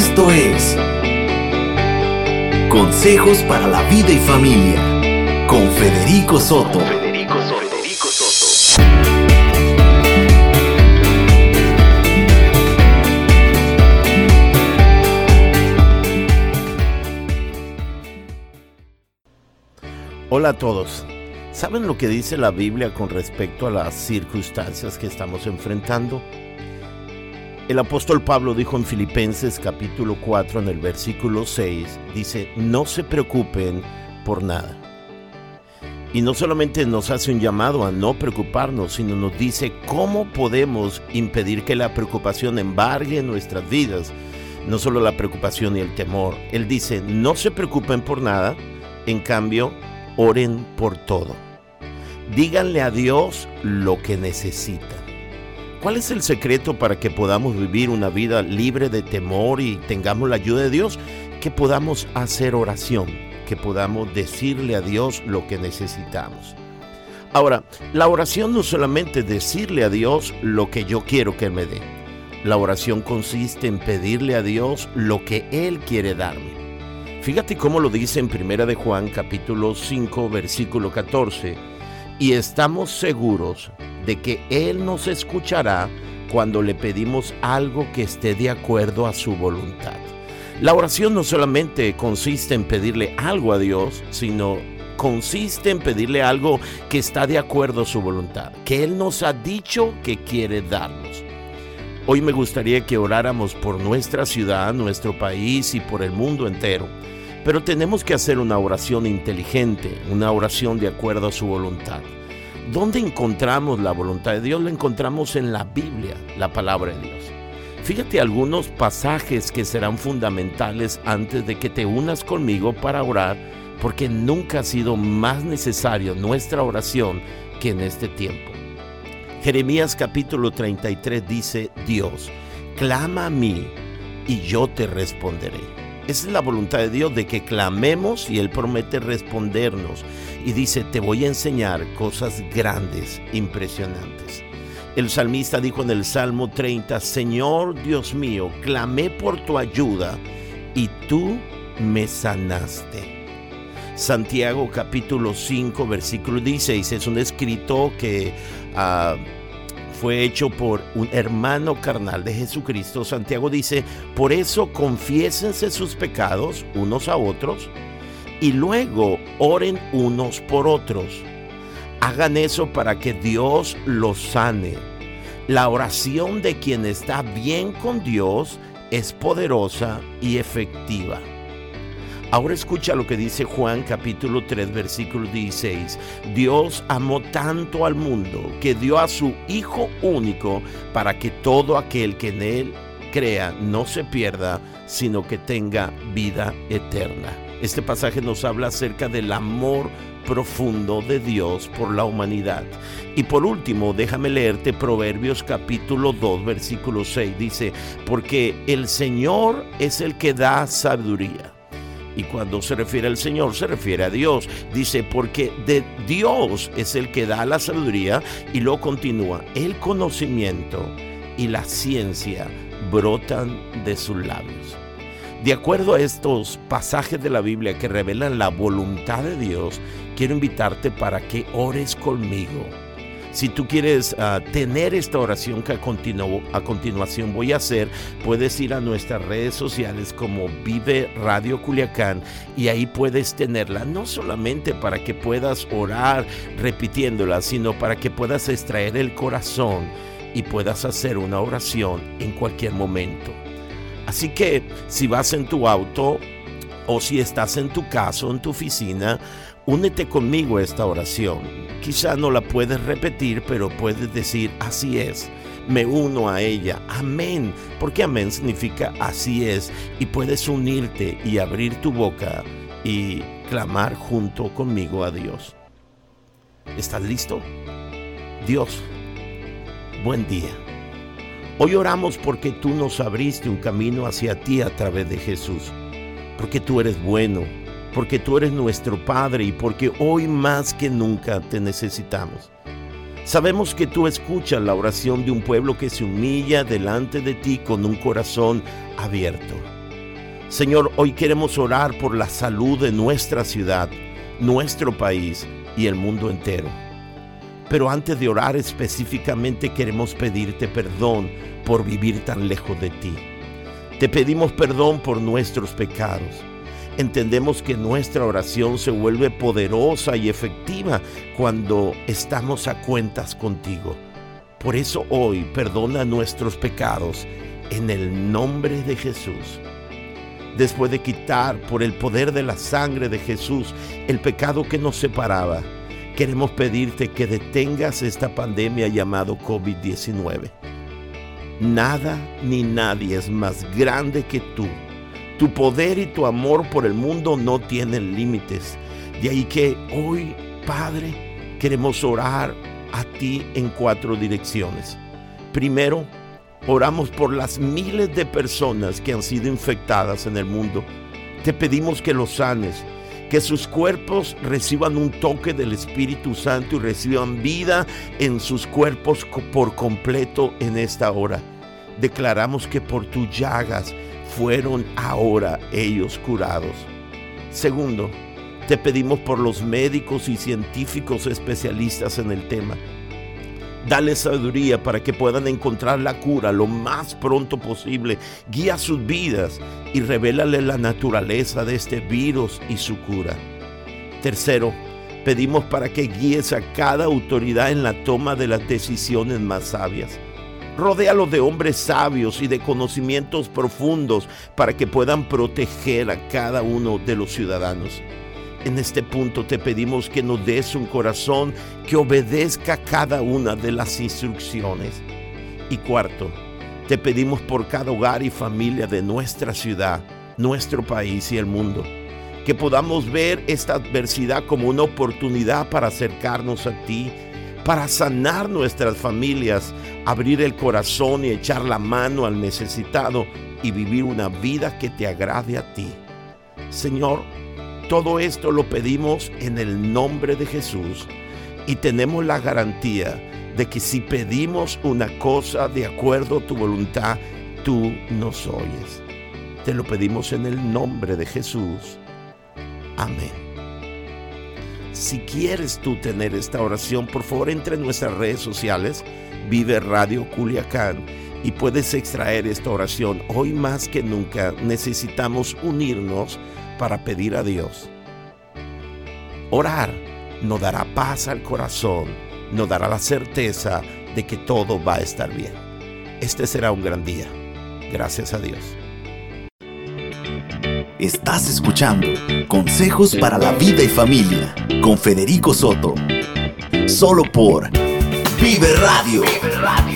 Esto es Consejos para la vida y familia con Federico Soto. Federico Soto. Hola a todos. ¿Saben lo que dice la Biblia con respecto a las circunstancias que estamos enfrentando? El apóstol Pablo dijo en Filipenses capítulo 4 en el versículo 6, dice, no se preocupen por nada. Y no solamente nos hace un llamado a no preocuparnos, sino nos dice cómo podemos impedir que la preocupación embargue nuestras vidas. No solo la preocupación y el temor. Él dice, no se preocupen por nada, en cambio, oren por todo. Díganle a Dios lo que necesitan. ¿Cuál es el secreto para que podamos vivir una vida libre de temor y tengamos la ayuda de Dios? Que podamos hacer oración, que podamos decirle a Dios lo que necesitamos. Ahora, la oración no solamente decirle a Dios lo que yo quiero que me dé. La oración consiste en pedirle a Dios lo que Él quiere darme. Fíjate cómo lo dice en Primera de Juan capítulo 5 versículo 14. Y estamos seguros de que Él nos escuchará cuando le pedimos algo que esté de acuerdo a su voluntad. La oración no solamente consiste en pedirle algo a Dios, sino consiste en pedirle algo que está de acuerdo a su voluntad, que Él nos ha dicho que quiere darnos. Hoy me gustaría que oráramos por nuestra ciudad, nuestro país y por el mundo entero. Pero tenemos que hacer una oración inteligente, una oración de acuerdo a su voluntad. ¿Dónde encontramos la voluntad de Dios? La encontramos en la Biblia, la palabra de Dios. Fíjate algunos pasajes que serán fundamentales antes de que te unas conmigo para orar, porque nunca ha sido más necesario nuestra oración que en este tiempo. Jeremías capítulo 33 dice, Dios, clama a mí y yo te responderé. Esa es la voluntad de Dios, de que clamemos y Él promete respondernos. Y dice, te voy a enseñar cosas grandes, impresionantes. El salmista dijo en el Salmo 30, Señor Dios mío, clamé por tu ayuda y tú me sanaste. Santiago capítulo 5 versículo 16 es un escrito que... Uh, fue hecho por un hermano carnal de Jesucristo, Santiago dice, por eso confiésense sus pecados unos a otros y luego oren unos por otros. Hagan eso para que Dios los sane. La oración de quien está bien con Dios es poderosa y efectiva. Ahora escucha lo que dice Juan capítulo 3 versículo 16. Dios amó tanto al mundo que dio a su Hijo único para que todo aquel que en Él crea no se pierda, sino que tenga vida eterna. Este pasaje nos habla acerca del amor profundo de Dios por la humanidad. Y por último, déjame leerte Proverbios capítulo 2, versículo 6. Dice, porque el Señor es el que da sabiduría y cuando se refiere al Señor, se refiere a Dios. Dice, porque de Dios es el que da la sabiduría y lo continúa. El conocimiento y la ciencia brotan de sus labios. De acuerdo a estos pasajes de la Biblia que revelan la voluntad de Dios, quiero invitarte para que ores conmigo si tú quieres ah, tener esta oración que a, a continuación voy a hacer, puedes ir a nuestras redes sociales como Vive Radio Culiacán y ahí puedes tenerla, no solamente para que puedas orar repitiéndola, sino para que puedas extraer el corazón y puedas hacer una oración en cualquier momento. Así que si vas en tu auto o si estás en tu casa o en tu oficina, Únete conmigo a esta oración. Quizá no la puedes repetir, pero puedes decir, así es. Me uno a ella. Amén. Porque amén significa así es. Y puedes unirte y abrir tu boca y clamar junto conmigo a Dios. ¿Estás listo? Dios, buen día. Hoy oramos porque tú nos abriste un camino hacia ti a través de Jesús. Porque tú eres bueno porque tú eres nuestro Padre y porque hoy más que nunca te necesitamos. Sabemos que tú escuchas la oración de un pueblo que se humilla delante de ti con un corazón abierto. Señor, hoy queremos orar por la salud de nuestra ciudad, nuestro país y el mundo entero. Pero antes de orar específicamente queremos pedirte perdón por vivir tan lejos de ti. Te pedimos perdón por nuestros pecados. Entendemos que nuestra oración se vuelve poderosa y efectiva cuando estamos a cuentas contigo. Por eso hoy perdona nuestros pecados en el nombre de Jesús después de quitar por el poder de la sangre de Jesús el pecado que nos separaba, queremos pedirte que detengas esta pandemia llamado COVID-19. Nada ni nadie es más grande que tú. Tu poder y tu amor por el mundo no tienen límites. De ahí que hoy, Padre, queremos orar a ti en cuatro direcciones. Primero, Oramos por las miles de personas que han sido infectadas en el mundo. Te pedimos que los sanes, que sus cuerpos reciban un toque del Espíritu Santo y reciban vida en sus cuerpos por completo en esta hora. Declaramos que por tus llagas fueron ahora ellos curados. Segundo, te pedimos por los médicos y científicos especialistas en el tema Dale sabiduría para que puedan encontrar la cura lo más pronto posible. Guía sus vidas y revélale la naturaleza de este virus y su cura. Tercero, pedimos para que guíes a cada autoridad en la toma de las decisiones más sabias. Rodéalo de hombres sabios y de conocimientos profundos para que puedan proteger a cada uno de los ciudadanos. En este punto te pedimos que nos des un corazón que obedezca cada una de las instrucciones. Y cuarto, te pedimos por cada hogar y familia de nuestra ciudad, nuestro país y el mundo, que podamos ver esta adversidad como una oportunidad para acercarnos a ti, para sanar nuestras familias, abrir el corazón y echar la mano al necesitado y vivir una vida que te agrade a ti. Señor, todo esto lo pedimos en el nombre de Jesús y tenemos la garantía de que si pedimos una cosa de acuerdo a tu voluntad, tú nos oyes. Te lo pedimos en el nombre de Jesús. Amén. Si quieres tú tener esta oración, por favor entre en nuestras redes sociales, Vive Radio Culiacán, y puedes extraer esta oración. Hoy más que nunca necesitamos unirnos para pedir a Dios. Orar nos dará paz al corazón, nos dará la certeza de que todo va a estar bien. Este será un gran día. Gracias a Dios. Estás escuchando Consejos para la Vida y Familia con Federico Soto. Solo por Vive Radio. Vive Radio.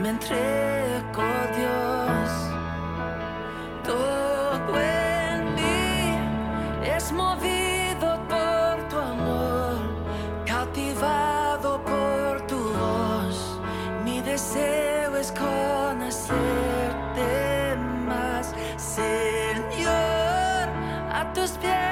me entrego, Dios. Todo en mí es movido por tu amor, cautivado por tu voz. Mi deseo es conocerte más, Señor, a tus pies.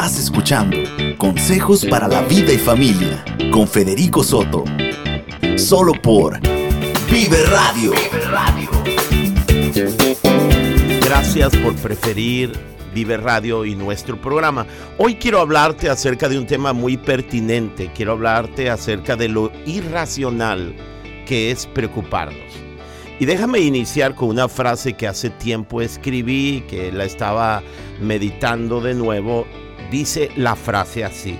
Estás escuchando Consejos para la vida y familia con Federico Soto. Solo por Vive Radio. Gracias por preferir Vive Radio y nuestro programa. Hoy quiero hablarte acerca de un tema muy pertinente. Quiero hablarte acerca de lo irracional que es preocuparnos. Y déjame iniciar con una frase que hace tiempo escribí, que la estaba meditando de nuevo. Dice la frase así.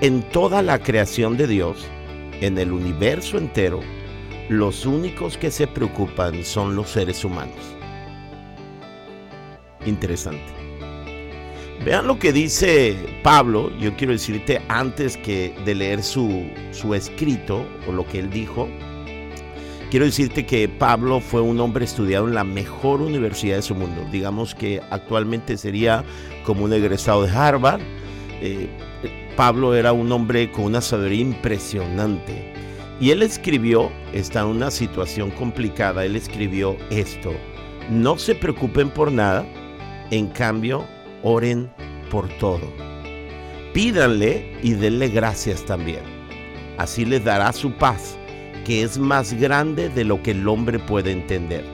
En toda la creación de Dios, en el universo entero, los únicos que se preocupan son los seres humanos. Interesante. Vean lo que dice Pablo. Yo quiero decirte antes que de leer su, su escrito o lo que él dijo. Quiero decirte que Pablo fue un hombre estudiado en la mejor universidad de su mundo. Digamos que actualmente sería como un egresado de Harvard. Eh, Pablo era un hombre con una sabiduría impresionante. Y él escribió, está en una situación complicada, él escribió esto. No se preocupen por nada, en cambio, oren por todo. Pídanle y denle gracias también. Así les dará su paz, que es más grande de lo que el hombre puede entender.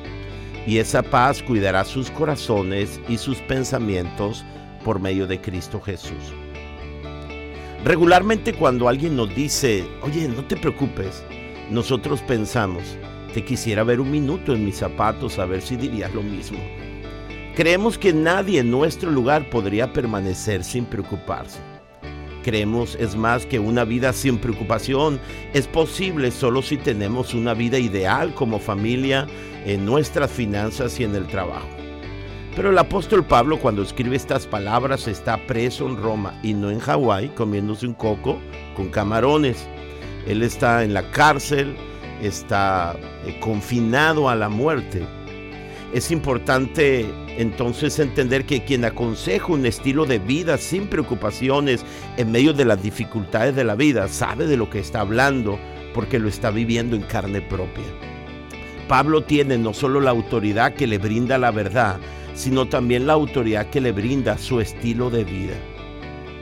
Y esa paz cuidará sus corazones y sus pensamientos por medio de Cristo Jesús. Regularmente cuando alguien nos dice, oye, no te preocupes, nosotros pensamos, te quisiera ver un minuto en mis zapatos a ver si dirías lo mismo. Creemos que nadie en nuestro lugar podría permanecer sin preocuparse. Creemos, es más, que una vida sin preocupación es posible solo si tenemos una vida ideal como familia, en nuestras finanzas y en el trabajo. Pero el apóstol Pablo cuando escribe estas palabras está preso en Roma y no en Hawái comiéndose un coco con camarones. Él está en la cárcel, está eh, confinado a la muerte. Es importante entonces entender que quien aconseja un estilo de vida sin preocupaciones en medio de las dificultades de la vida sabe de lo que está hablando porque lo está viviendo en carne propia. Pablo tiene no solo la autoridad que le brinda la verdad, sino también la autoridad que le brinda su estilo de vida.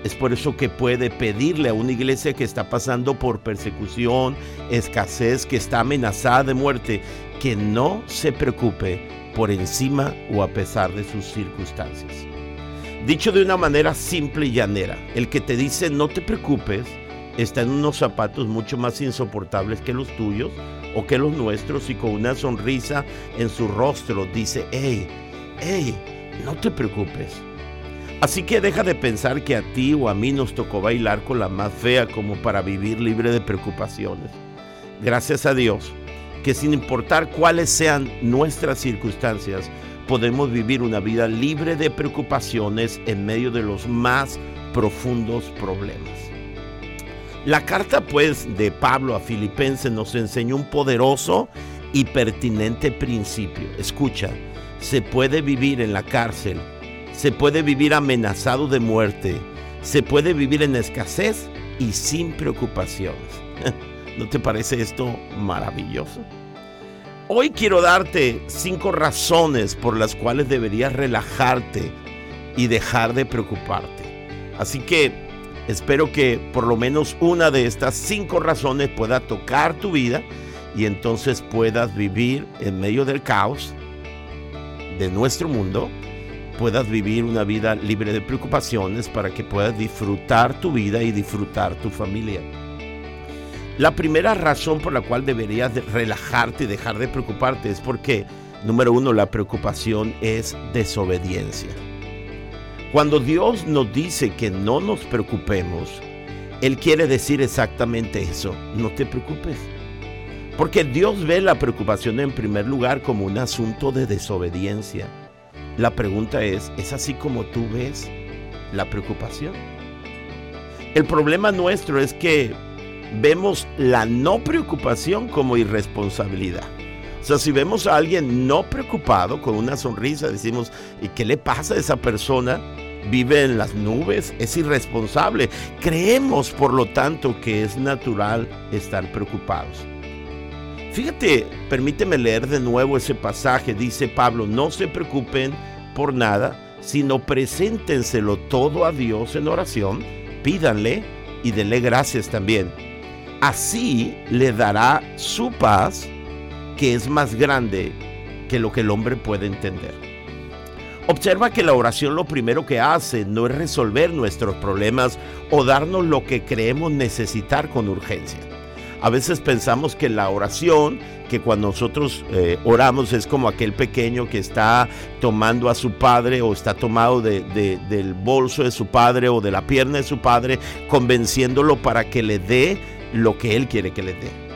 Es por eso que puede pedirle a una iglesia que está pasando por persecución, escasez, que está amenazada de muerte, que no se preocupe por encima o a pesar de sus circunstancias. Dicho de una manera simple y llanera, el que te dice no te preocupes está en unos zapatos mucho más insoportables que los tuyos o que los nuestros y con una sonrisa en su rostro dice, hey, hey, no te preocupes. Así que deja de pensar que a ti o a mí nos tocó bailar con la más fea como para vivir libre de preocupaciones. Gracias a Dios, que sin importar cuáles sean nuestras circunstancias, podemos vivir una vida libre de preocupaciones en medio de los más profundos problemas. La carta pues de Pablo a Filipenses nos enseñó un poderoso y pertinente principio. Escucha, se puede vivir en la cárcel, se puede vivir amenazado de muerte, se puede vivir en escasez y sin preocupaciones. ¿No te parece esto maravilloso? Hoy quiero darte cinco razones por las cuales deberías relajarte y dejar de preocuparte. Así que espero que por lo menos una de estas cinco razones pueda tocar tu vida y entonces puedas vivir en medio del caos de nuestro mundo, puedas vivir una vida libre de preocupaciones para que puedas disfrutar tu vida y disfrutar tu familia. La primera razón por la cual deberías de relajarte y dejar de preocuparte es porque, número uno, la preocupación es desobediencia. Cuando Dios nos dice que no nos preocupemos, Él quiere decir exactamente eso, no te preocupes. Porque Dios ve la preocupación en primer lugar como un asunto de desobediencia. La pregunta es, ¿es así como tú ves la preocupación? El problema nuestro es que vemos la no preocupación como irresponsabilidad. O sea, si vemos a alguien no preocupado, con una sonrisa, decimos, ¿y qué le pasa a esa persona? Vive en las nubes, es irresponsable. Creemos, por lo tanto, que es natural estar preocupados. Fíjate, permíteme leer de nuevo ese pasaje. Dice Pablo, no se preocupen por nada, sino preséntenselo todo a Dios en oración, pídanle y denle gracias también así le dará su paz, que es más grande que lo que el hombre puede entender. Observa que la oración lo primero que hace no es resolver nuestros problemas o darnos lo que creemos necesitar con urgencia. A veces pensamos que la oración, que cuando nosotros eh, oramos es como aquel pequeño que está tomando a su padre o está tomado del bolso de su padre o de la pierna de su padre, convenciéndolo para que le dé lo que Él quiere que le dé.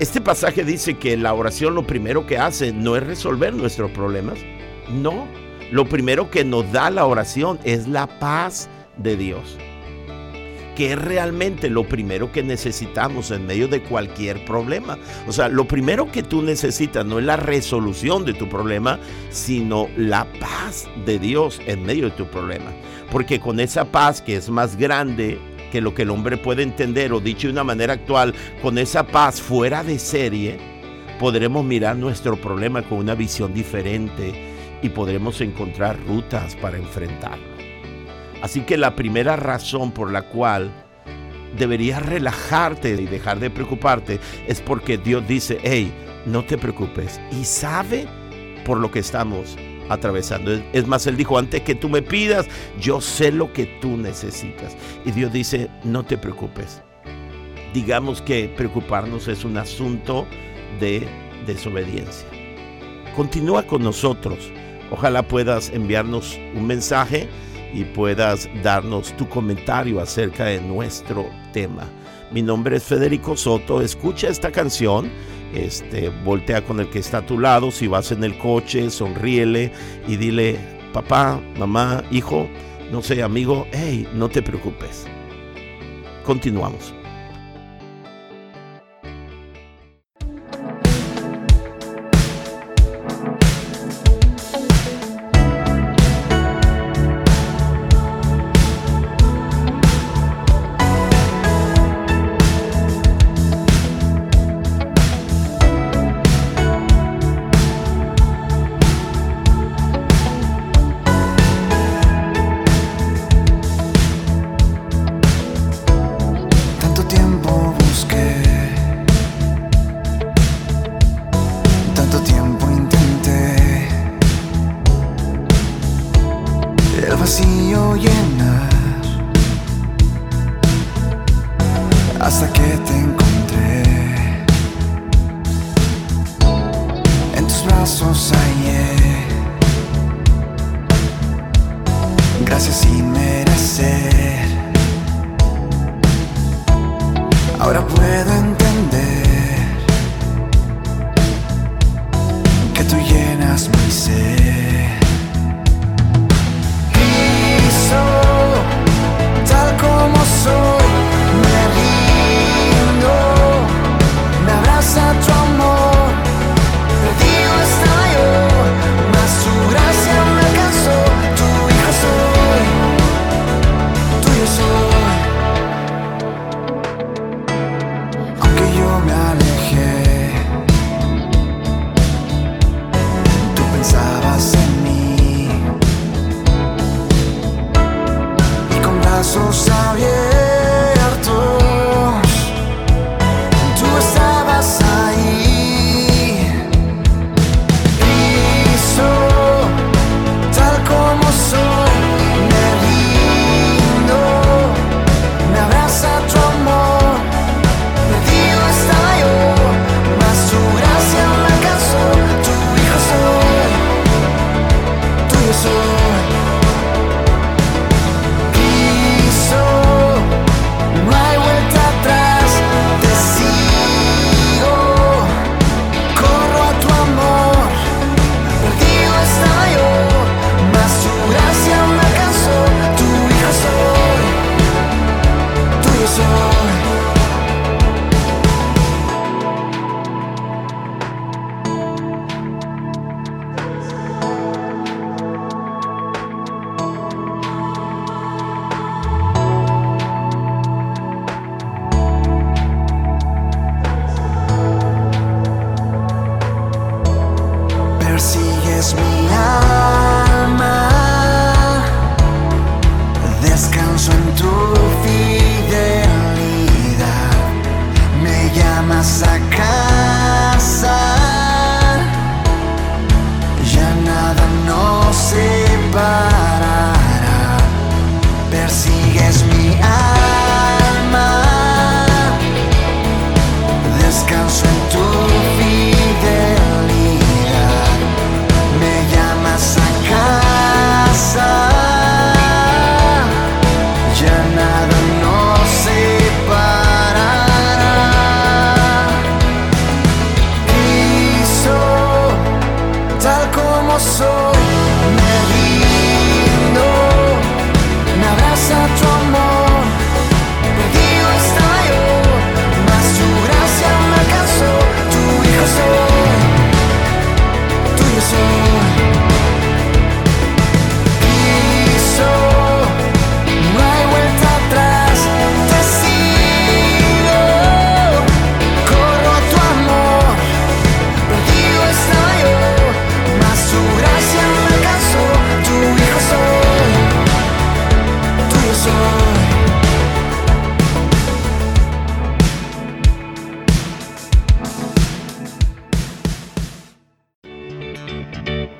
Este pasaje dice que la oración lo primero que hace no es resolver nuestros problemas. No, lo primero que nos da la oración es la paz de Dios. Que es realmente lo primero que necesitamos en medio de cualquier problema. O sea, lo primero que tú necesitas no es la resolución de tu problema, sino la paz de Dios en medio de tu problema. Porque con esa paz que es más grande que lo que el hombre puede entender o dicho de una manera actual, con esa paz fuera de serie, podremos mirar nuestro problema con una visión diferente y podremos encontrar rutas para enfrentarlo. Así que la primera razón por la cual deberías relajarte y dejar de preocuparte es porque Dios dice, hey, no te preocupes y sabe por lo que estamos atravesando. Es más, Él dijo, antes que tú me pidas, yo sé lo que tú necesitas. Y Dios dice, no te preocupes. Digamos que preocuparnos es un asunto de desobediencia. Continúa con nosotros. Ojalá puedas enviarnos un mensaje y puedas darnos tu comentario acerca de nuestro tema. Mi nombre es Federico Soto. Escucha esta canción este, voltea con el que está a tu lado, si vas en el coche, sonríele y dile, papá, mamá, hijo, no sé, amigo, hey, no te preocupes. Continuamos. hasta que te encontré en tus brazos ayer. Gracias y merecer. Ahora puedo entender que tú llenas mi ser. Tal como soy,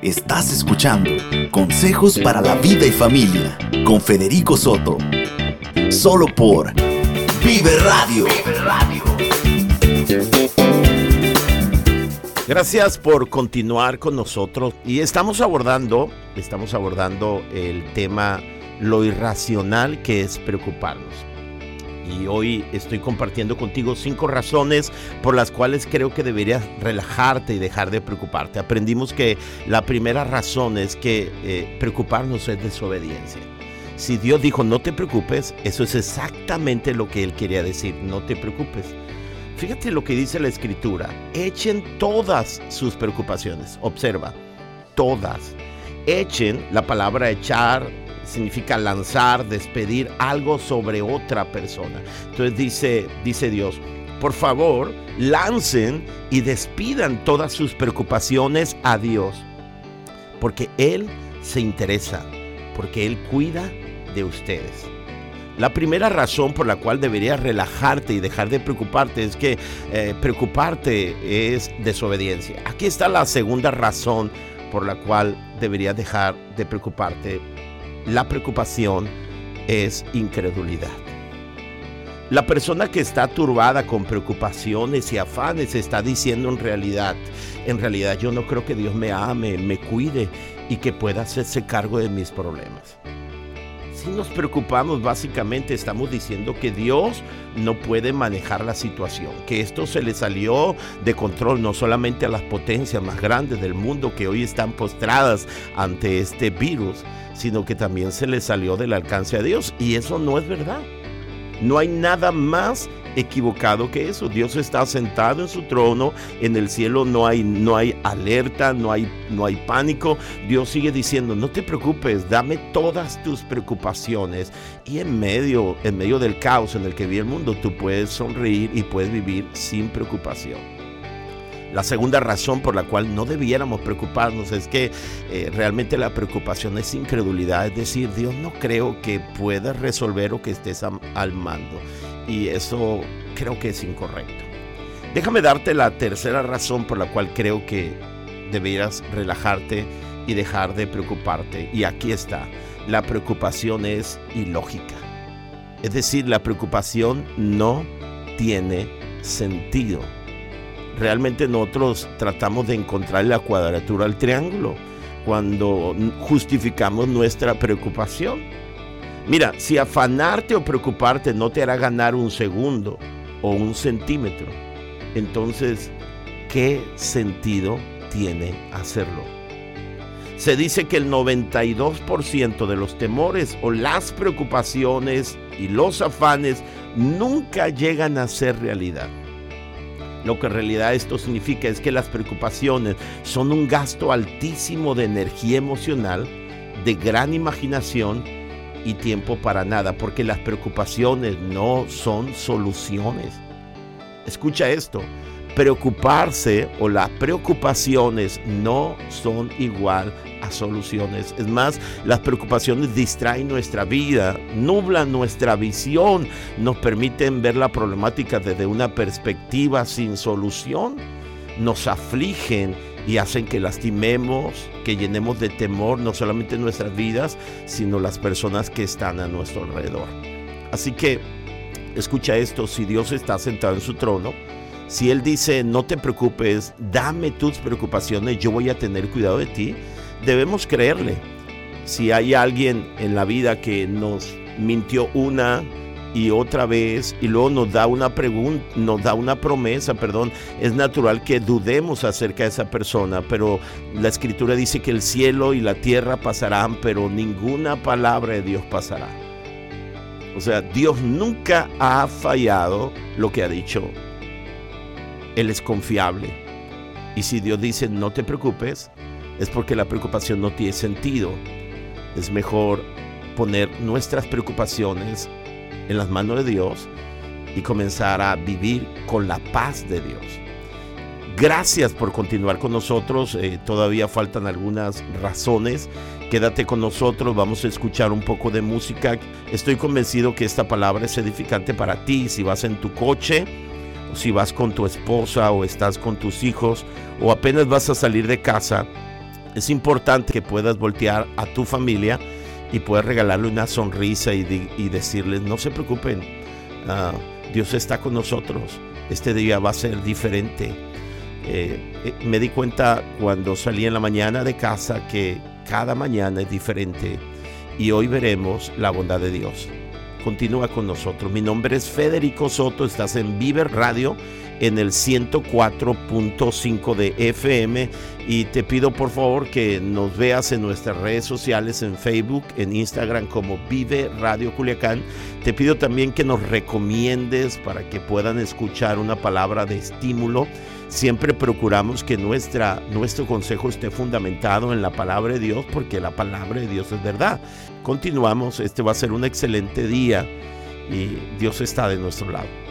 Estás escuchando Consejos para la vida y familia con Federico Soto. Solo por Vive Radio. Gracias por continuar con nosotros y estamos abordando, estamos abordando el tema lo irracional que es preocuparnos. Y hoy estoy compartiendo contigo cinco razones por las cuales creo que deberías relajarte y dejar de preocuparte. Aprendimos que la primera razón es que eh, preocuparnos es desobediencia. Si Dios dijo no te preocupes, eso es exactamente lo que Él quería decir, no te preocupes. Fíjate lo que dice la escritura, echen todas sus preocupaciones, observa, todas. Echen, la palabra echar significa lanzar, despedir algo sobre otra persona. Entonces dice, dice Dios, por favor, lancen y despidan todas sus preocupaciones a Dios, porque Él se interesa, porque Él cuida de ustedes. La primera razón por la cual deberías relajarte y dejar de preocuparte es que eh, preocuparte es desobediencia. Aquí está la segunda razón por la cual deberías dejar de preocuparte. La preocupación es incredulidad. La persona que está turbada con preocupaciones y afanes está diciendo en realidad, en realidad yo no creo que Dios me ame, me cuide y que pueda hacerse cargo de mis problemas. Si nos preocupamos, básicamente estamos diciendo que Dios no puede manejar la situación, que esto se le salió de control no solamente a las potencias más grandes del mundo que hoy están postradas ante este virus, sino que también se le salió del alcance a Dios. Y eso no es verdad. No hay nada más equivocado que eso. Dios está sentado en su trono, en el cielo no hay, no hay alerta, no hay, no hay pánico. Dios sigue diciendo, no te preocupes, dame todas tus preocupaciones. Y en medio, en medio del caos en el que vive el mundo, tú puedes sonreír y puedes vivir sin preocupación. La segunda razón por la cual no debiéramos preocuparnos es que eh, realmente la preocupación es incredulidad, es decir, Dios no creo que pueda resolver o que estés al mando. Y eso creo que es incorrecto. Déjame darte la tercera razón por la cual creo que debieras relajarte y dejar de preocuparte. Y aquí está, la preocupación es ilógica. Es decir, la preocupación no tiene sentido realmente nosotros tratamos de encontrar la cuadratura al triángulo cuando justificamos nuestra preocupación. Mira, si afanarte o preocuparte no te hará ganar un segundo o un centímetro, entonces, ¿qué sentido tiene hacerlo? Se dice que el 92% de los temores o las preocupaciones y los afanes nunca llegan a ser realidad. Lo que en realidad esto significa es que las preocupaciones son un gasto altísimo de energía emocional, de gran imaginación y tiempo para nada, porque las preocupaciones no son soluciones. Escucha esto, preocuparse o las preocupaciones no son igual a soluciones. Es más, las preocupaciones distraen nuestra vida, nublan nuestra visión, nos permiten ver la problemática desde una perspectiva sin solución, nos afligen y hacen que lastimemos, que llenemos de temor no solamente nuestras vidas, sino las personas que están a nuestro alrededor. Así que, escucha esto, si Dios está sentado en su trono, si Él dice, no te preocupes, dame tus preocupaciones, yo voy a tener cuidado de ti, debemos creerle. Si hay alguien en la vida que nos mintió una y otra vez y luego nos da una pregunta, nos da una promesa, perdón, es natural que dudemos acerca de esa persona, pero la escritura dice que el cielo y la tierra pasarán, pero ninguna palabra de Dios pasará. O sea, Dios nunca ha fallado lo que ha dicho él es confiable. Y si Dios dice no te preocupes, es porque la preocupación no tiene sentido. Es mejor poner nuestras preocupaciones en las manos de Dios y comenzar a vivir con la paz de Dios. Gracias por continuar con nosotros. Eh, todavía faltan algunas razones. Quédate con nosotros, vamos a escuchar un poco de música. Estoy convencido que esta palabra es edificante para ti. Si vas en tu coche, si vas con tu esposa o estás con tus hijos o apenas vas a salir de casa, es importante que puedas voltear a tu familia y puedas regalarle una sonrisa y, decirles, no se preocupen, ah, Dios está con nosotros, este día va a ser diferente. Eh, eh, me di cuenta cuando salí en la mañana de casa que cada mañana es diferente y hoy veremos la bondad de Dios continúa con nosotros. Mi nombre es Federico Soto, estás en Viver Radio en el 104.5 de FM y te pido por favor que nos veas en nuestras redes sociales, en Facebook, en Instagram como Vive Radio Culiacán. Te pido también que nos recomiendes para que puedan escuchar una palabra de estímulo. Siempre procuramos que nuestra, nuestro consejo esté fundamentado en la palabra de Dios porque la palabra de Dios es verdad. Continuamos, este va a ser un excelente día y Dios está de nuestro lado.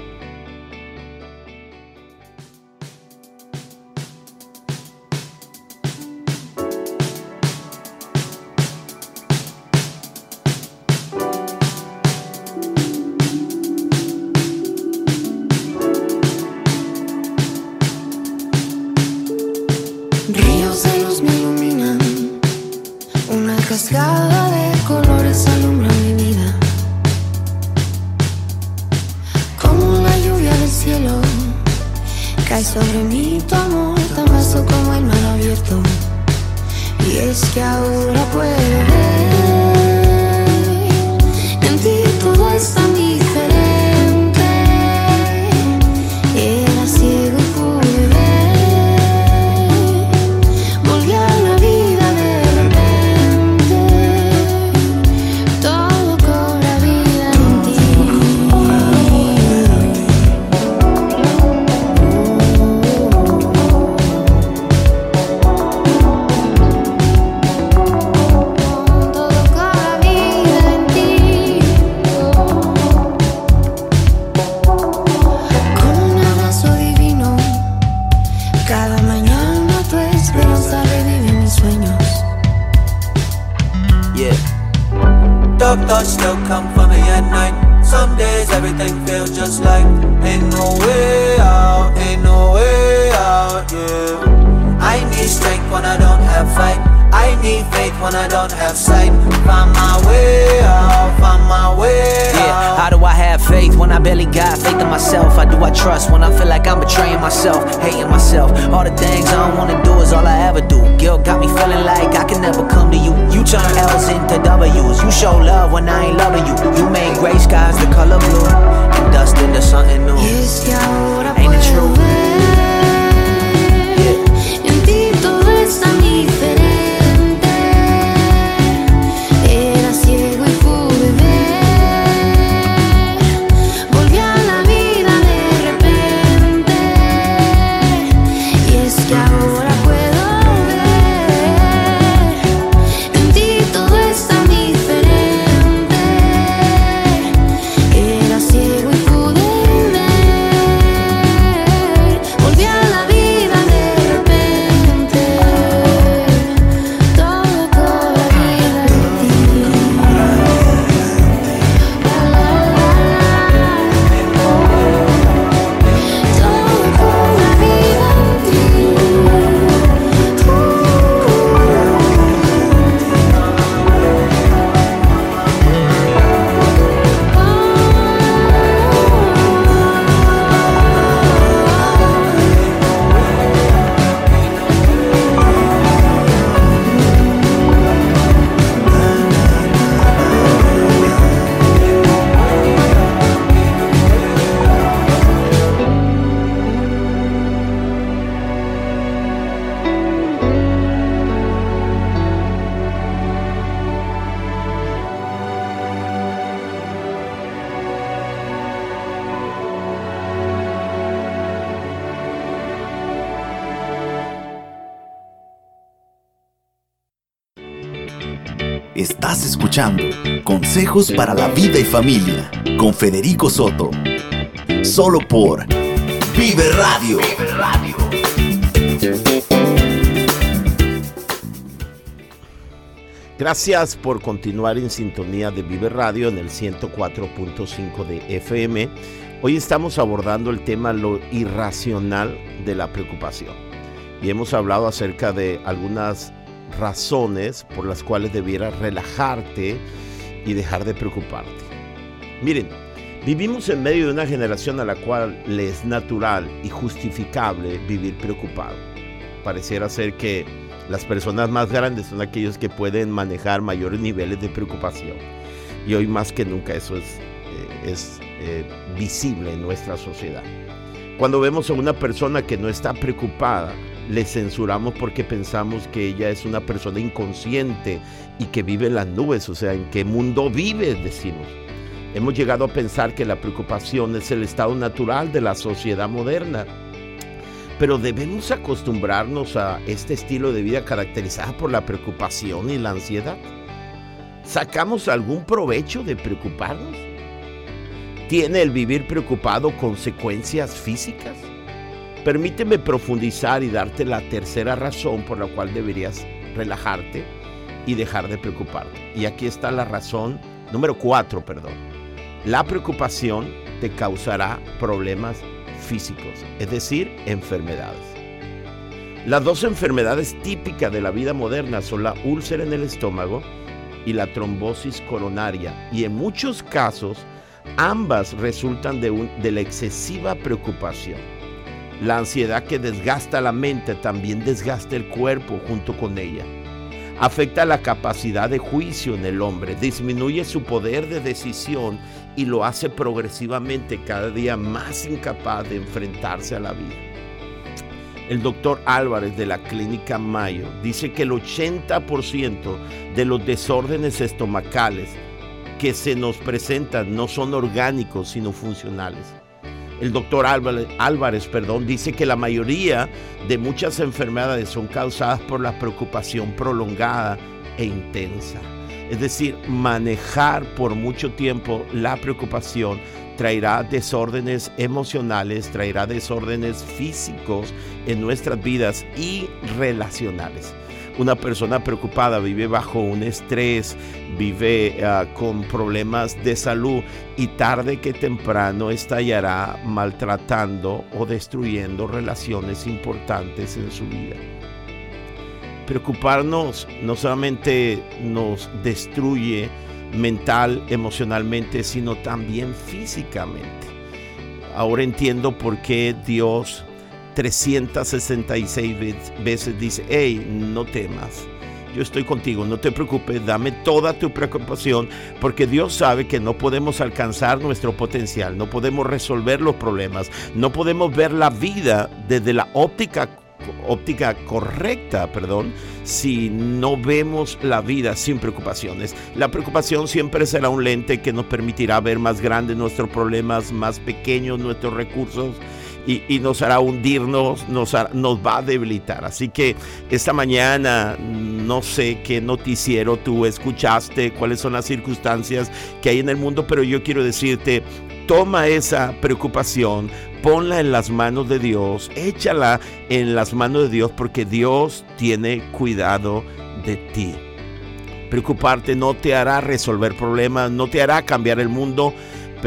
dark thoughts still come for me at night. Some days everything feels just like ain't no way out, ain't no way out, yeah. I need strength when I don't have fight. I need faith when I don't have sight. Find my way out, find my way Yeah, how do I have faith when I barely got faith in myself? How do I trust when I feel like I'm betraying myself, hating myself? All the things I don't wanna do is all I ever do. Guilt got me feeling like I can never come to you. You turn L's into W's. You show love when I ain't loving you. You made gray skies the color blue and dust into something new. Y es que ahora Ain't it true? Consejos para la vida y familia con Federico Soto. Solo por Vive Radio. Gracias por continuar en sintonía de Vive Radio en el 104.5 de FM. Hoy estamos abordando el tema lo irracional de la preocupación. Y hemos hablado acerca de algunas razones por las cuales debieras relajarte y dejar de preocuparte. Miren, vivimos en medio de una generación a la cual le es natural y justificable vivir preocupado. Pareciera ser que las personas más grandes son aquellos que pueden manejar mayores niveles de preocupación. Y hoy más que nunca eso es, eh, es eh, visible en nuestra sociedad. Cuando vemos a una persona que no está preocupada, le censuramos porque pensamos que ella es una persona inconsciente y que vive en las nubes, o sea, en qué mundo vive, decimos. Hemos llegado a pensar que la preocupación es el estado natural de la sociedad moderna. Pero debemos acostumbrarnos a este estilo de vida caracterizado por la preocupación y la ansiedad. ¿Sacamos algún provecho de preocuparnos? ¿Tiene el vivir preocupado consecuencias físicas? Permíteme profundizar y darte la tercera razón por la cual deberías relajarte y dejar de preocuparte. Y aquí está la razón número cuatro, perdón. La preocupación te causará problemas físicos, es decir, enfermedades. Las dos enfermedades típicas de la vida moderna son la úlcera en el estómago y la trombosis coronaria. Y en muchos casos, ambas resultan de, la excesiva preocupación. La ansiedad que desgasta la mente también desgasta el cuerpo junto con ella. Afecta la capacidad de juicio en el hombre, disminuye su poder de decisión y lo hace progresivamente cada día más incapaz de enfrentarse a la vida. El doctor Álvarez de la clínica Mayo dice que el 80% de los desórdenes estomacales que se nos presentan no son orgánicos, sino funcionales. El doctor Álvarez, perdón, dice que la mayoría de muchas enfermedades son causadas por la preocupación prolongada e intensa. Es decir, manejar por mucho tiempo la preocupación traerá desórdenes emocionales, traerá desórdenes físicos en nuestras vidas y relacionales. Una persona preocupada vive bajo un estrés, vive ah, con problemas de salud y tarde que temprano estallará maltratando o destruyendo relaciones importantes en su vida. Preocuparnos no solamente nos destruye mental, emocionalmente, sino también físicamente. Ahora entiendo por qué Dios 366 veces dice, hey, no temas. Yo estoy contigo, no te preocupes, dame toda tu preocupación, porque Dios sabe que no podemos alcanzar nuestro potencial, no podemos resolver los problemas, no podemos ver la vida desde la óptica óptica correcta, perdón, si no vemos la vida sin preocupaciones. La preocupación siempre será un lente que nos permitirá ver más grandes nuestros problemas, más pequeños nuestros recursos y, nos hará hundirnos, nos, nos va a debilitar. Así que esta mañana no sé qué noticiero tú escuchaste, cuáles son las circunstancias que hay en el mundo, pero yo quiero decirte, toma esa preocupación, ponla en las manos de Dios, échala en las manos de Dios porque Dios tiene cuidado de ti. Preocuparte no te hará resolver problemas, no te hará cambiar el mundo,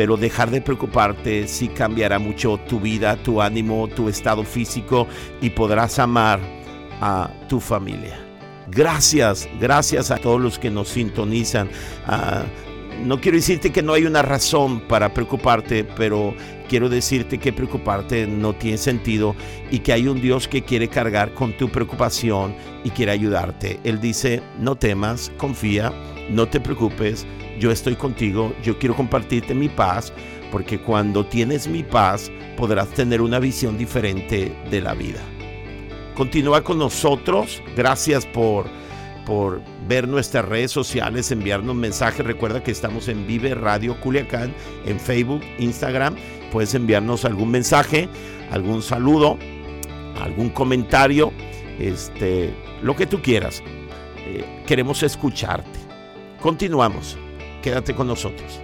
pero dejar de preocuparte sí cambiará mucho tu vida, tu ánimo, tu estado físico y podrás amar a tu familia. Gracias, gracias a todos los que nos sintonizan. Ah, no quiero decirte que no hay una razón para preocuparte, pero quiero decirte que preocuparte no tiene sentido y que hay un Dios que quiere cargar con tu preocupación y quiere ayudarte. Él dice, no temas, confía, no te preocupes, yo estoy contigo, yo quiero compartirte mi paz, porque cuando tienes mi paz podrás tener una visión diferente de la vida. Continúa con nosotros, gracias por, por ver nuestras redes sociales, enviarnos mensajes. Recuerda que estamos en Vive Radio Culiacán, en Facebook, Instagram. Puedes enviarnos algún mensaje, algún saludo, algún comentario, este, lo que tú quieras. Eh, queremos escucharte. Continuamos. Quédate con nosotros.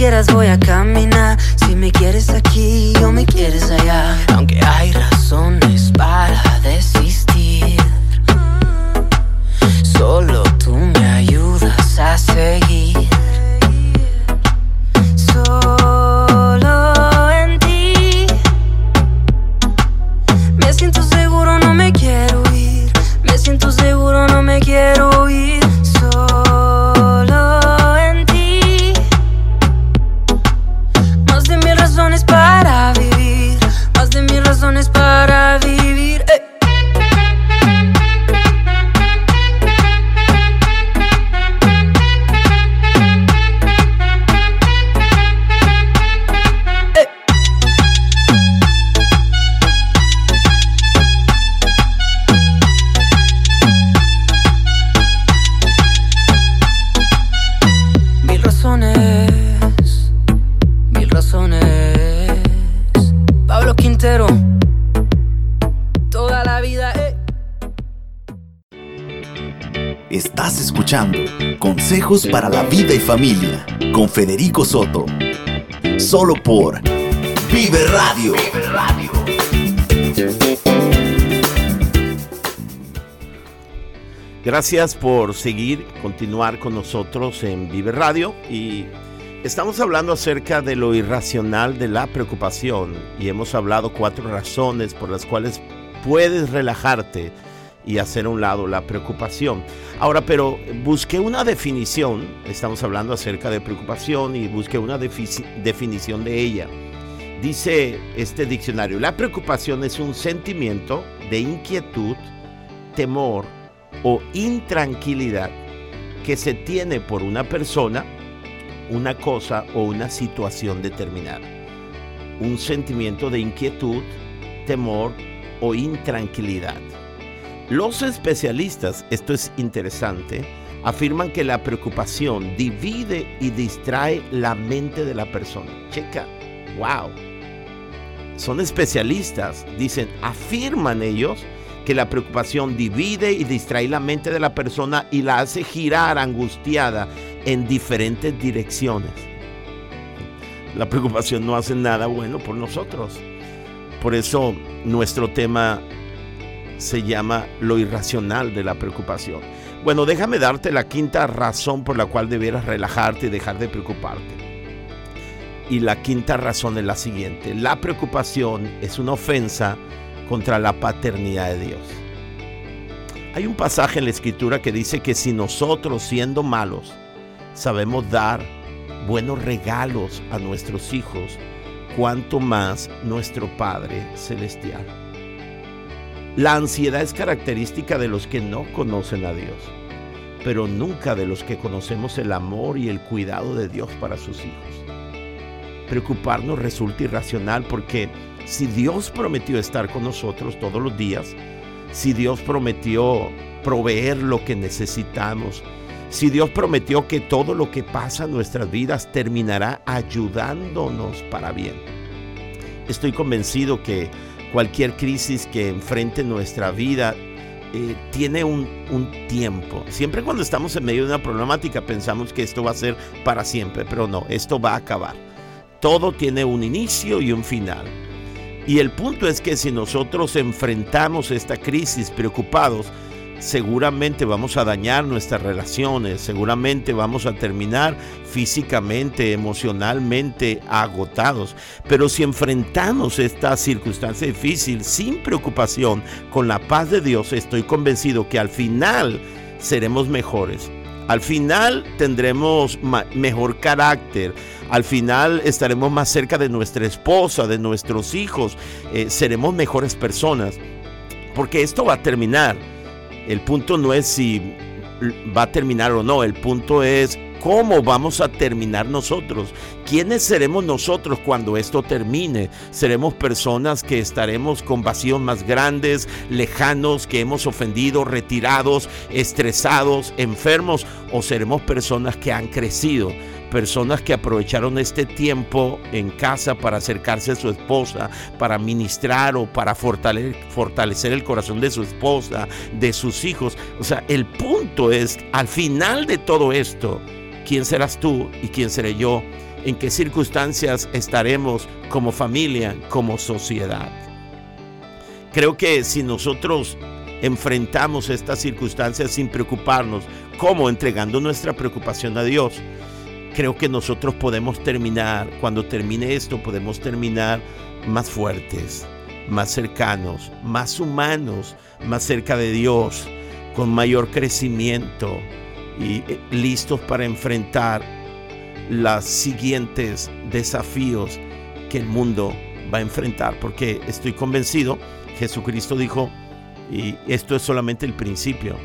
Quieras voy a caminar. Consejos para la vida y familia con Federico Soto. Solo por Vive Radio. Gracias por seguir, continuar con nosotros en Vive Radio y estamos hablando acerca de lo irracional de la preocupación y hemos hablado cuatro razones por las cuales puedes relajarte y hacer a un lado la preocupación. Ahora, pero busqué una definición, estamos hablando acerca de preocupación y busqué una definición de ella. Dice este diccionario, la preocupación es un sentimiento de inquietud, temor, o intranquilidad que se tiene por una persona, una cosa o una situación determinada. Un sentimiento de inquietud, temor o intranquilidad. Los especialistas, esto es interesante, afirman que la preocupación divide y distrae la mente de la persona. Checa, wow. Son especialistas, dicen, afirman ellos que la preocupación divide y distrae la mente de la persona y la hace girar angustiada en diferentes direcciones. La preocupación no hace nada bueno por nosotros. Por eso nuestro tema se llama lo irracional de la preocupación. Bueno, déjame darte la quinta razón por la cual debieras relajarte y dejar de preocuparte. Y la quinta razón es la siguiente. La preocupación es una ofensa contra la paternidad de Dios. Hay un pasaje en la escritura que dice que si nosotros siendo malos sabemos dar buenos regalos a nuestros hijos, cuanto más nuestro Padre Celestial. La ansiedad es característica de los que no conocen a Dios, pero nunca de los que conocemos el amor y el cuidado de Dios para sus hijos. Preocuparnos resulta irracional porque si Dios prometió estar con nosotros todos los días, si Dios prometió proveer lo que necesitamos, si Dios prometió que todo lo que pasa en nuestras vidas terminará ayudándonos para bien. Estoy convencido que cualquier crisis que enfrente nuestra vida eh, tiene un, un, tiempo. Siempre cuando estamos en medio de una problemática pensamos que esto va a ser para siempre, pero no, esto va a acabar. Todo tiene un inicio y un final. Y el punto es que si nosotros enfrentamos esta crisis preocupados, seguramente vamos a dañar nuestras relaciones, seguramente vamos a terminar físicamente, emocionalmente agotados. Pero si enfrentamos esta circunstancia difícil sin preocupación, con la paz de Dios, estoy convencido que al final seremos mejores. Al final tendremos mejor carácter. Al final estaremos más cerca de nuestra esposa, de nuestros hijos. Eh, seremos mejores personas. Porque esto va a terminar. El punto no es si va a terminar o no. El punto es ¿Cómo vamos a terminar nosotros? ¿Quiénes seremos nosotros cuando esto termine? ¿Seremos personas que estaremos con vacíos más grandes, lejanos, que hemos ofendido, retirados, estresados, enfermos? ¿O seremos personas que han crecido? personas que aprovecharon este tiempo en casa para acercarse a su esposa, para ministrar o para fortalecer el corazón de su esposa, de sus hijos. O sea, el punto es, al final de todo esto, quién serás tú y quién seré yo, en qué circunstancias estaremos como familia, como sociedad. Creo que si nosotros enfrentamos estas circunstancias sin preocuparnos, como entregando nuestra preocupación a Dios, creo que nosotros podemos terminar, cuando termine esto, podemos terminar más fuertes, más cercanos, más humanos, más cerca de Dios, con mayor crecimiento, y eh, listos para enfrentar los siguientes desafíos que el mundo va a enfrentar, porque estoy convencido, Jesucristo dijo, y esto es solamente el principio,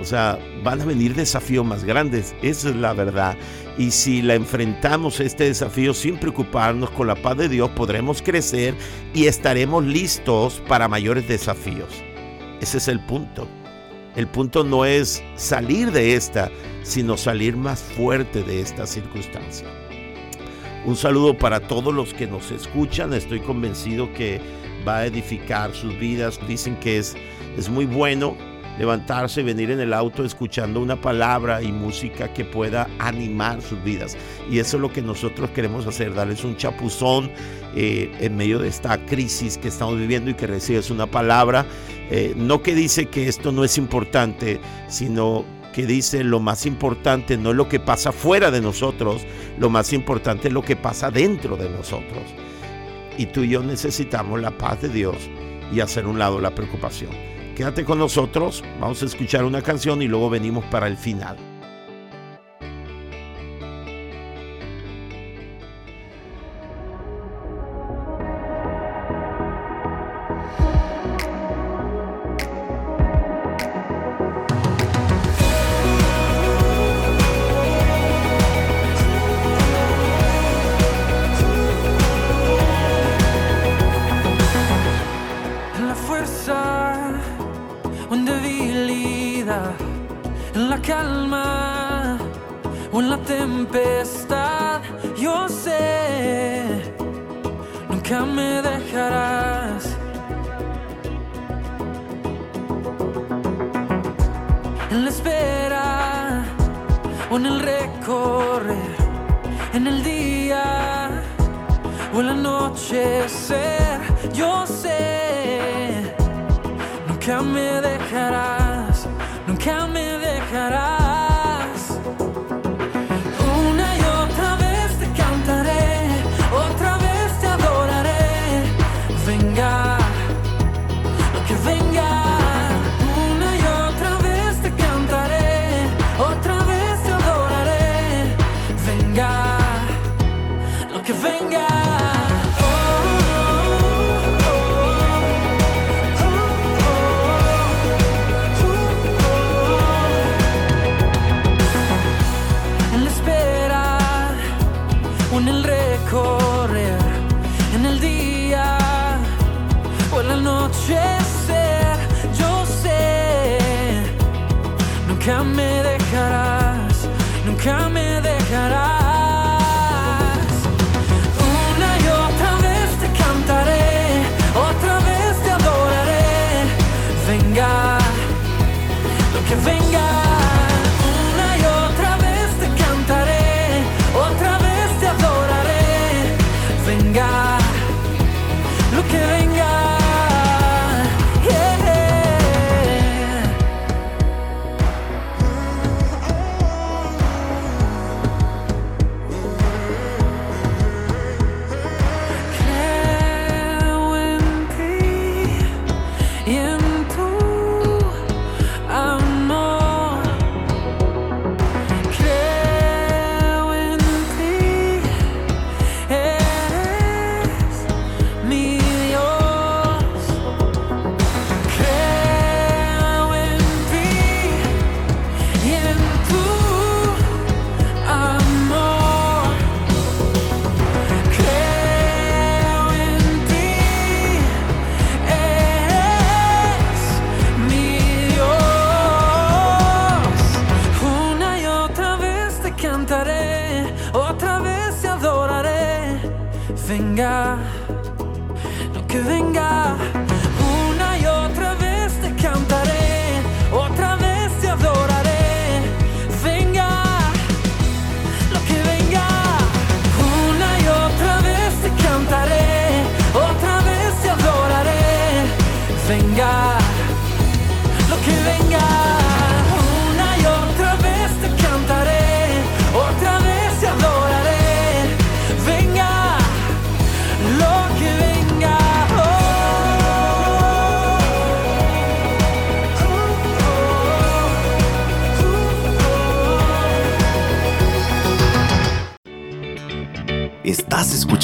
o sea, van a venir desafíos más grandes, esa es la verdad. Y si la enfrentamos este desafío sin preocuparnos con la paz de Dios, podremos crecer y estaremos listos para mayores desafíos. Ese es el punto. El punto no es salir de esta, sino salir más fuerte de esta circunstancia. Un saludo para todos los que nos escuchan. Estoy convencido que va a edificar sus vidas. Dicen que es, es muy bueno levantarse venir en el auto escuchando una palabra y música que pueda animar sus vidas. Y eso es lo que nosotros queremos hacer, darles un chapuzón eh, en medio de esta crisis que estamos viviendo y que recibes una palabra, eh, no que dice que esto no es importante, sino que dice lo más importante no es lo que pasa fuera de nosotros, lo más importante es lo que pasa dentro de nosotros. Y tú y yo necesitamos la paz de Dios y hacer un lado la preocupación. Quédate con nosotros, vamos a escuchar una canción y luego venimos para el final. En en la calma o en la tempestad. Yo sé, nunca me dejarás. En la espera o en el recorrer, en el día o el anochecer, yo sé, nunca me dejarás, nunca me dejarás.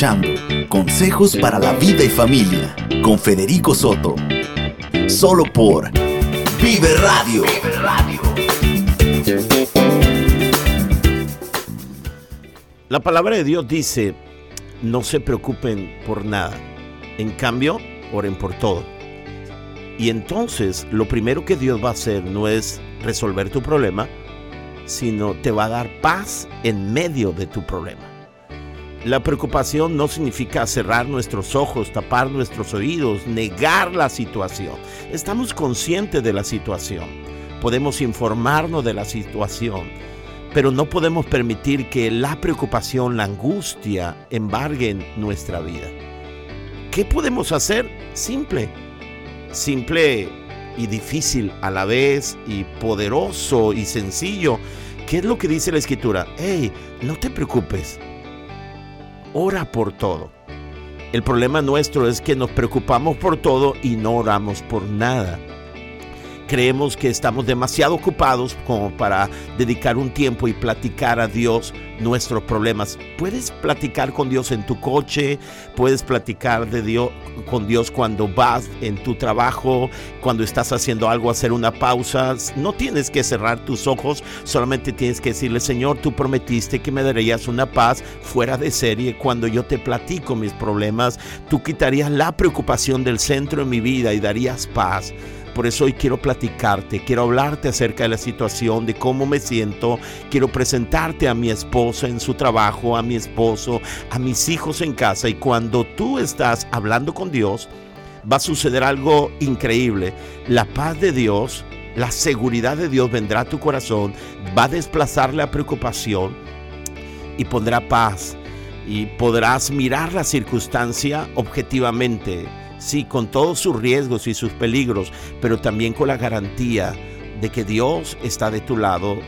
Escuchando Consejos para la vida y familia con Federico Soto. Solo por Vive Radio. La palabra de Dios dice, no se preocupen por nada. En cambio, oren por todo. Y entonces lo primero que Dios va a hacer no es resolver tu problema, sino te va a dar paz en medio de tu problema. La preocupación no significa cerrar nuestros ojos, tapar nuestros oídos, negar la situación. Estamos conscientes de la situación. podemos informarnos de la situación, pero no podemos permitir que la preocupación, la angustia embarguen nuestra vida. ¿Qué podemos hacer? Simple, simple y difícil a la vez y poderoso y sencillo. ¿Qué es lo que dice la escritura? Hey, no te preocupes. Ora por todo. El problema nuestro es que nos preocupamos por todo y no oramos por nada creemos que estamos demasiado ocupados como para dedicar un tiempo y platicar a Dios nuestros problemas. Puedes platicar con Dios en tu coche, puedes platicar de Dios con Dios cuando vas en tu trabajo, cuando estás haciendo algo, hacer una pausa. No tienes que cerrar tus ojos, solamente tienes que decirle, Señor, tú prometiste que me darías una paz fuera de serie cuando yo te platico mis problemas. Tú quitarías la preocupación del centro de mi vida y darías paz. Por eso hoy quiero platicarte, quiero hablarte acerca de la situación, de cómo me siento. Quiero presentarte a mi esposa en su trabajo, a mi esposo, a mis hijos en casa. Y cuando tú estás hablando con Dios, va a suceder algo increíble. La paz de Dios, la seguridad de Dios vendrá a tu corazón, va a desplazar la preocupación y pondrá paz. Y podrás mirar la circunstancia objetivamente sí, con todos sus riesgos y sus peligros, pero también con la garantía de que Dios está de tu lado,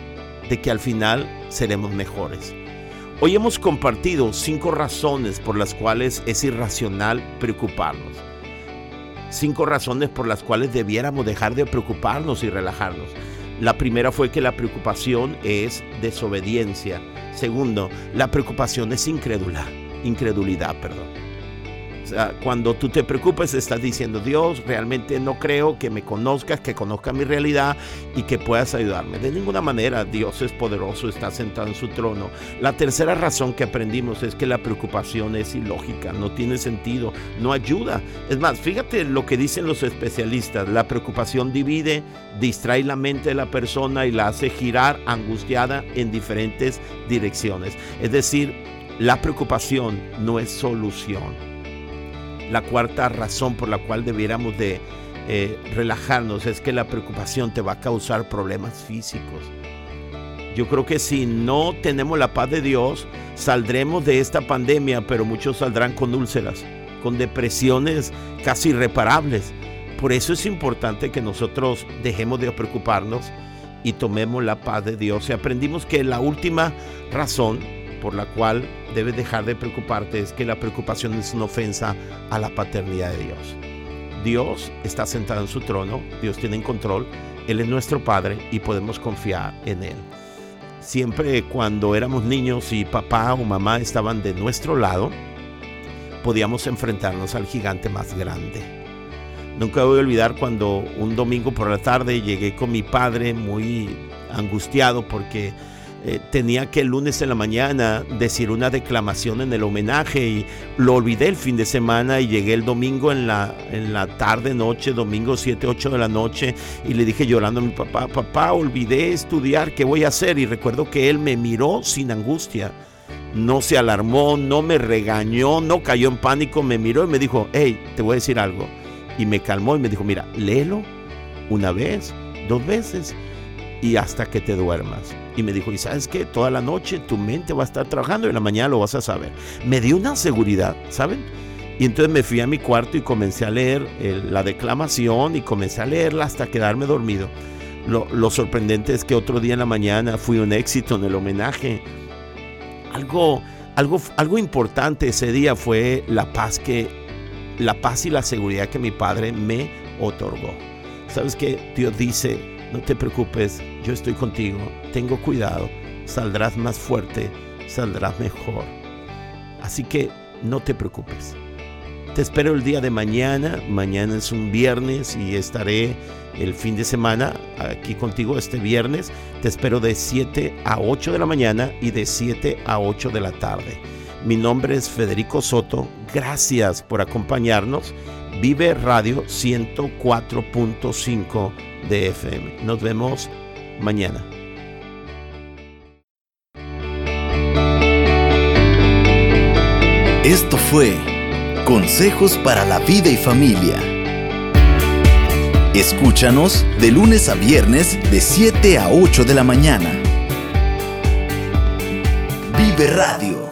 de que al final seremos mejores. Hoy hemos compartido cinco razones por las cuales es irracional preocuparnos. Cinco razones por las cuales debiéramos dejar de preocuparnos y relajarnos. La primera fue que la preocupación es desobediencia. Segundo, la preocupación es incredulidad, incredulidad, perdón cuando tú te preocupes, estás diciendo, Dios, realmente no creo que me conozcas, que conozca mi realidad y que puedas ayudarme. De ninguna manera Dios es poderoso, está sentado en su trono. La tercera razón que aprendimos es que la preocupación es ilógica, no tiene sentido, no ayuda. Es más, fíjate lo que dicen los especialistas, la preocupación divide, distrae la mente de la persona y la hace girar angustiada en diferentes direcciones. Es decir, la preocupación no es solución la cuarta razón por la cual debiéramos de eh, relajarnos es que la preocupación te va a causar problemas físicos. Yo creo que si no tenemos la paz de Dios, saldremos de esta pandemia, pero muchos saldrán con úlceras, con depresiones casi irreparables. Por eso es importante que nosotros dejemos de preocuparnos y tomemos la paz de Dios. Y aprendimos que la última razón por la cual debes dejar de preocuparte es que la preocupación es una ofensa a la paternidad de Dios. Dios está sentado en su trono, Dios tiene en control, Él es nuestro Padre y podemos confiar en Él. Siempre cuando éramos niños y papá o mamá estaban de nuestro lado, podíamos enfrentarnos al gigante más grande. Nunca voy a olvidar cuando un domingo por la tarde llegué con mi padre muy angustiado porque eh, tenía que el lunes en la mañana decir una declamación en el homenaje y lo olvidé el fin de semana y llegué el domingo en la, en la tarde, noche, domingo 7, 8 de la noche y le dije llorando a mi papá, papá, olvidé estudiar, ¿qué voy a hacer? Y recuerdo que él me miró sin angustia. No se alarmó, no me regañó, no cayó en pánico, me miró y me dijo, hey, te voy a decir algo. Y me calmó y me dijo, mira, léelo una vez, dos veces y hasta que te duermas. Y me dijo, ¿y sabes qué? Toda la noche tu mente va a estar trabajando y en la mañana lo vas a saber. Me dio una seguridad, ¿saben? Y entonces me fui a mi cuarto y comencé a leer la declamación y comencé a leerla hasta quedarme dormido. Lo, lo, sorprendente es que otro día en la mañana fui un éxito en el homenaje. Algo, algo, algo importante ese día fue la paz que, la paz y la seguridad que mi padre me otorgó. ¿Sabes qué? Dios dice, no te preocupes, yo estoy contigo, tengo cuidado, saldrás más fuerte, saldrás mejor. Así que no te preocupes. Te espero el día de mañana, mañana es un viernes y estaré el fin de semana aquí contigo este viernes. Te espero de 7 a 8 de la mañana y de 7 a 8 de la tarde. Mi nombre es Federico Soto, gracias por acompañarnos. Vive Radio 104.5 de FM. Nos vemos mañana. Esto fue Consejos para la Vida y Familia Escúchanos de lunes a viernes de 7 a 8 de la mañana. Vive Radio.